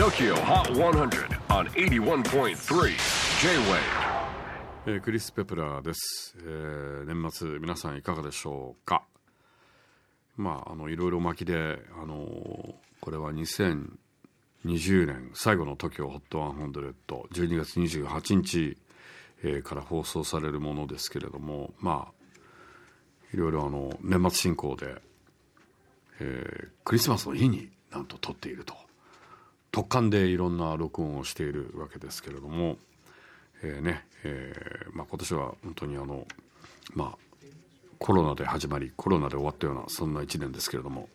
TOKYO HOT 100 on 81.3 J-WAVE. えークリス・ペプラーです、えー年末皆さんいかがでしょうか？まああのいろいろ巻きであのーこれは2020年最後の TOKYOHOT100 12月28日、えーから放送されるものですけれどもまあいろいろあの年末進行で、えークリスマスの日になんと撮っていると。特感でいろんな録音をしているわけですけれどもえーねえーまあ、今年は本当にあの、まあ、コロナで始まりコロナで終わったようなそんな1年ですけれども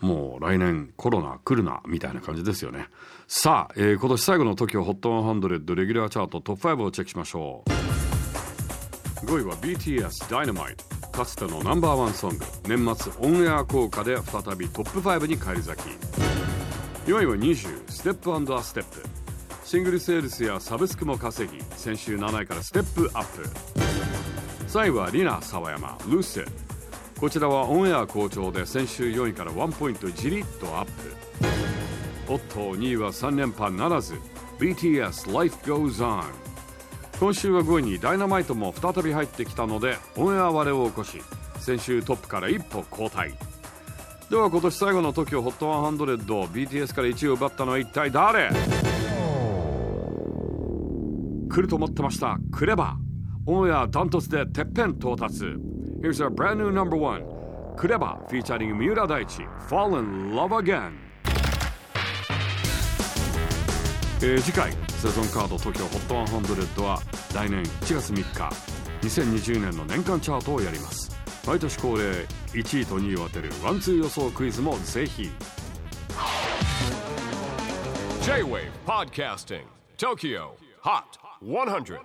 もう来年コロナ来るなみたいな感じですよね。さあ、えー今年最後の TOKIOHOT100 レギュラーチャートトップ5をチェックしましょう。5位は BTS Dynamite かつてのナンバーワンソング。年末オンエア効果で再びトップ5に返り咲き。4位は NiziU Step and a step シングルセールスやサブスクも稼ぎ先週7位からステップアップ3位はリナ・サワヤマ LUCID。こちらはオンエア好調で先週4位から1ポイントじりっとアップ。おっと2位は3連覇ならず BTS Life Goes On 今週は5位にダイナマイトも再び入ってきたのでオンエア割れを起こし先週トップから一歩後退。では今年最後の TOKIOHOT100BTS から1位を奪ったのは一体誰？来ると思ってました。クレバオンエアダントツでてっぺん到達。Here's our brand new number one クレバ featuring 三浦大知 Fall in Love Again えー次回セゾンカード TOKIOHOT100 は来年1月3日2020年の年間チャートをやります。毎年恒例1位と2位を当てるワンツー予想クイズもぜひ。J-WAVE PODCASTING TOKYO HOT 100